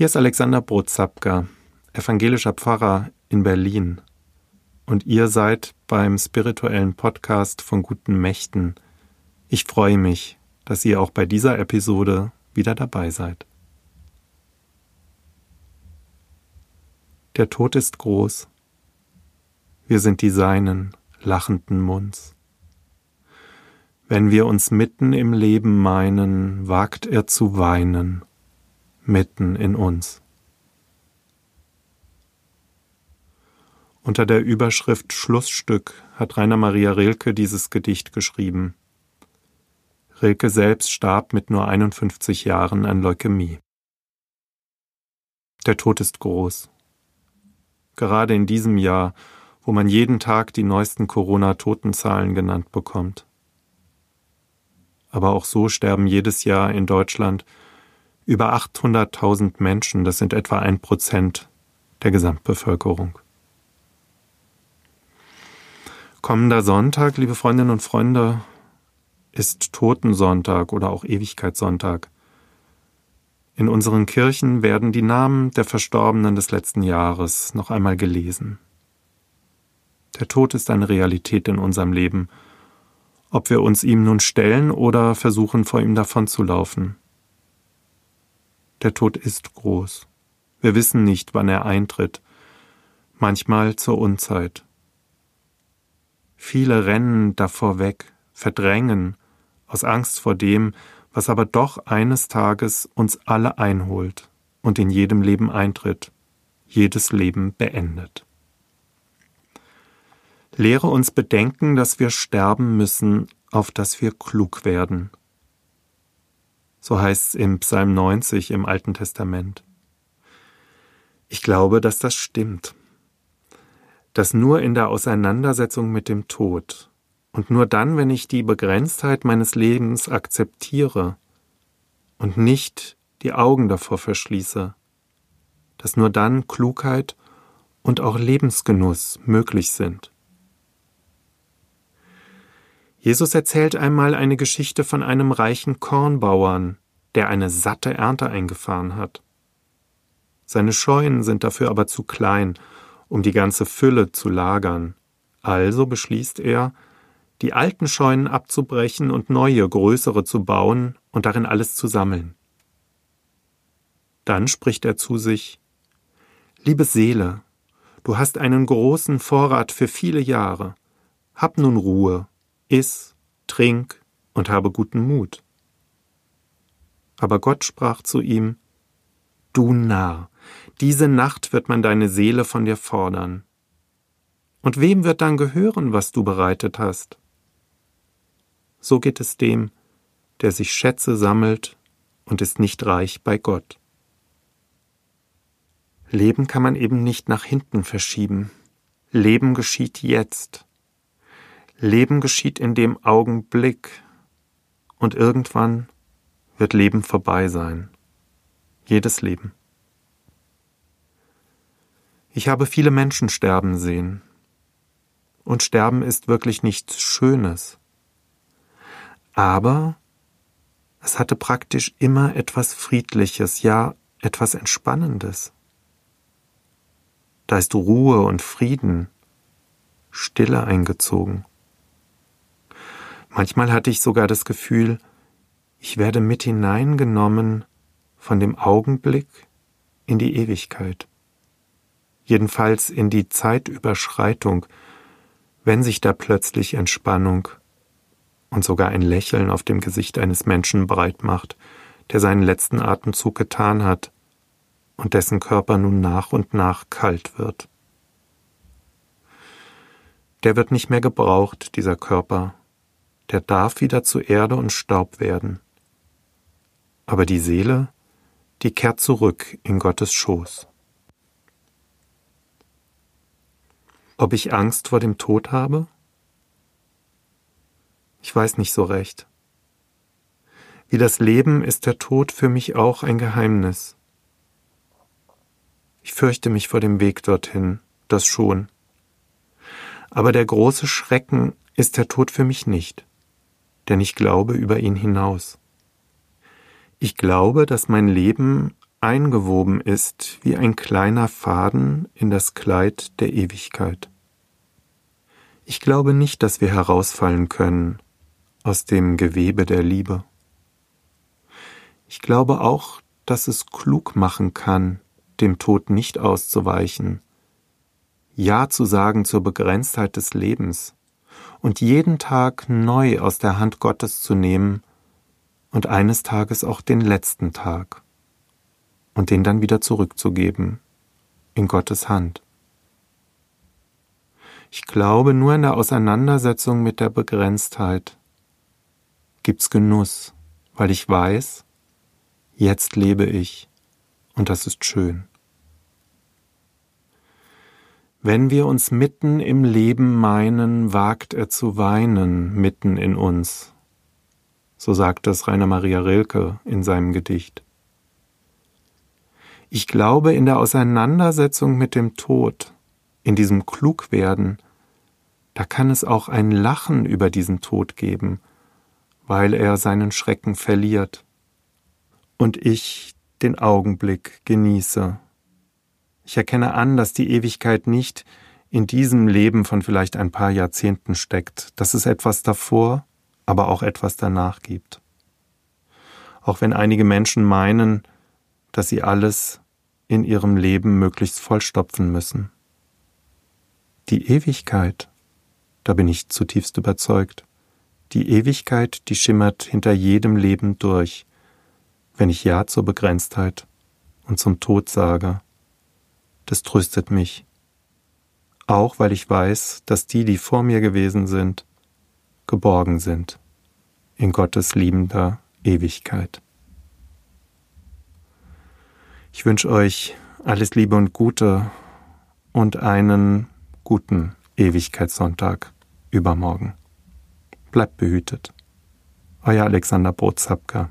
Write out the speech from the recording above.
Hier ist Alexander Brotzapka, evangelischer Pfarrer in Berlin. Und ihr seid beim spirituellen Podcast von guten Mächten. Ich freue mich, dass ihr auch bei dieser Episode wieder dabei seid. Der Tod ist groß. Wir sind die Seinen, lachenden Munds. Wenn wir uns mitten im Leben meinen, wagt er zu weinen mitten in uns. Unter der Überschrift Schlussstück hat Rainer Maria Rilke dieses Gedicht geschrieben. Rilke selbst starb mit nur 51 Jahren an Leukämie. Der Tod ist groß. Gerade in diesem Jahr, wo man jeden Tag die neuesten Corona-Totenzahlen genannt bekommt. Aber auch so sterben jedes Jahr in Deutschland über 800.000 Menschen, das sind etwa ein Prozent der Gesamtbevölkerung. Kommender Sonntag, liebe Freundinnen und Freunde, ist Totensonntag oder auch Ewigkeitssonntag. In unseren Kirchen werden die Namen der Verstorbenen des letzten Jahres noch einmal gelesen. Der Tod ist eine Realität in unserem Leben, ob wir uns ihm nun stellen oder versuchen, vor ihm davonzulaufen. Der Tod ist groß. Wir wissen nicht, wann er eintritt, manchmal zur Unzeit. Viele rennen davor weg, verdrängen, aus Angst vor dem, was aber doch eines Tages uns alle einholt und in jedem Leben eintritt, jedes Leben beendet. Lehre uns bedenken, dass wir sterben müssen, auf dass wir klug werden, so heißt es im Psalm 90 im Alten Testament. Ich glaube, dass das stimmt. Dass nur in der Auseinandersetzung mit dem Tod und nur dann, wenn ich die Begrenztheit meines Lebens akzeptiere und nicht die Augen davor verschließe, dass nur dann Klugheit und auch Lebensgenuss möglich sind. Jesus erzählt einmal eine Geschichte von einem reichen Kornbauern, der eine satte Ernte eingefahren hat. Seine Scheunen sind dafür aber zu klein, um die ganze Fülle zu lagern. Also beschließt er, die alten Scheunen abzubrechen und neue, größere zu bauen und darin alles zu sammeln. Dann spricht er zu sich Liebe Seele, du hast einen großen Vorrat für viele Jahre. Hab nun Ruhe Iss, trink und habe guten Mut. Aber Gott sprach zu ihm, Du Narr, diese Nacht wird man deine Seele von dir fordern. Und wem wird dann gehören, was du bereitet hast? So geht es dem, der sich Schätze sammelt und ist nicht reich bei Gott. Leben kann man eben nicht nach hinten verschieben. Leben geschieht jetzt. Leben geschieht in dem Augenblick und irgendwann wird Leben vorbei sein. Jedes Leben. Ich habe viele Menschen sterben sehen. Und Sterben ist wirklich nichts Schönes. Aber es hatte praktisch immer etwas Friedliches, ja etwas Entspannendes. Da ist Ruhe und Frieden, Stille eingezogen. Manchmal hatte ich sogar das Gefühl, ich werde mit hineingenommen von dem Augenblick in die Ewigkeit, jedenfalls in die Zeitüberschreitung, wenn sich da plötzlich Entspannung und sogar ein Lächeln auf dem Gesicht eines Menschen breit macht, der seinen letzten Atemzug getan hat und dessen Körper nun nach und nach kalt wird. Der wird nicht mehr gebraucht, dieser Körper, der darf wieder zu Erde und Staub werden. Aber die Seele, die kehrt zurück in Gottes Schoß. Ob ich Angst vor dem Tod habe? Ich weiß nicht so recht. Wie das Leben ist der Tod für mich auch ein Geheimnis. Ich fürchte mich vor dem Weg dorthin, das schon. Aber der große Schrecken ist der Tod für mich nicht denn ich glaube über ihn hinaus. Ich glaube, dass mein Leben eingewoben ist wie ein kleiner Faden in das Kleid der Ewigkeit. Ich glaube nicht, dass wir herausfallen können aus dem Gewebe der Liebe. Ich glaube auch, dass es klug machen kann, dem Tod nicht auszuweichen, Ja zu sagen zur Begrenztheit des Lebens und jeden Tag neu aus der Hand Gottes zu nehmen und eines Tages auch den letzten Tag und den dann wieder zurückzugeben in Gottes Hand. Ich glaube, nur in der Auseinandersetzung mit der Begrenztheit gibt's Genuss, weil ich weiß, jetzt lebe ich und das ist schön. Wenn wir uns mitten im Leben meinen, wagt er zu weinen mitten in uns. So sagt es Rainer Maria Rilke in seinem Gedicht. Ich glaube, in der Auseinandersetzung mit dem Tod, in diesem Klugwerden, da kann es auch ein Lachen über diesen Tod geben, weil er seinen Schrecken verliert und ich den Augenblick genieße ich erkenne an, dass die Ewigkeit nicht in diesem Leben von vielleicht ein paar Jahrzehnten steckt, dass es etwas davor, aber auch etwas danach gibt. Auch wenn einige Menschen meinen, dass sie alles in ihrem Leben möglichst vollstopfen müssen. Die Ewigkeit, da bin ich zutiefst überzeugt, die Ewigkeit, die schimmert hinter jedem Leben durch, wenn ich Ja zur Begrenztheit und zum Tod sage das tröstet mich. Auch weil ich weiß, dass die, die vor mir gewesen sind, geborgen sind in Gottes liebender Ewigkeit. Ich wünsche euch alles Liebe und Gute und einen guten Ewigkeitssonntag übermorgen. Bleibt behütet. Euer Alexander Brozapka.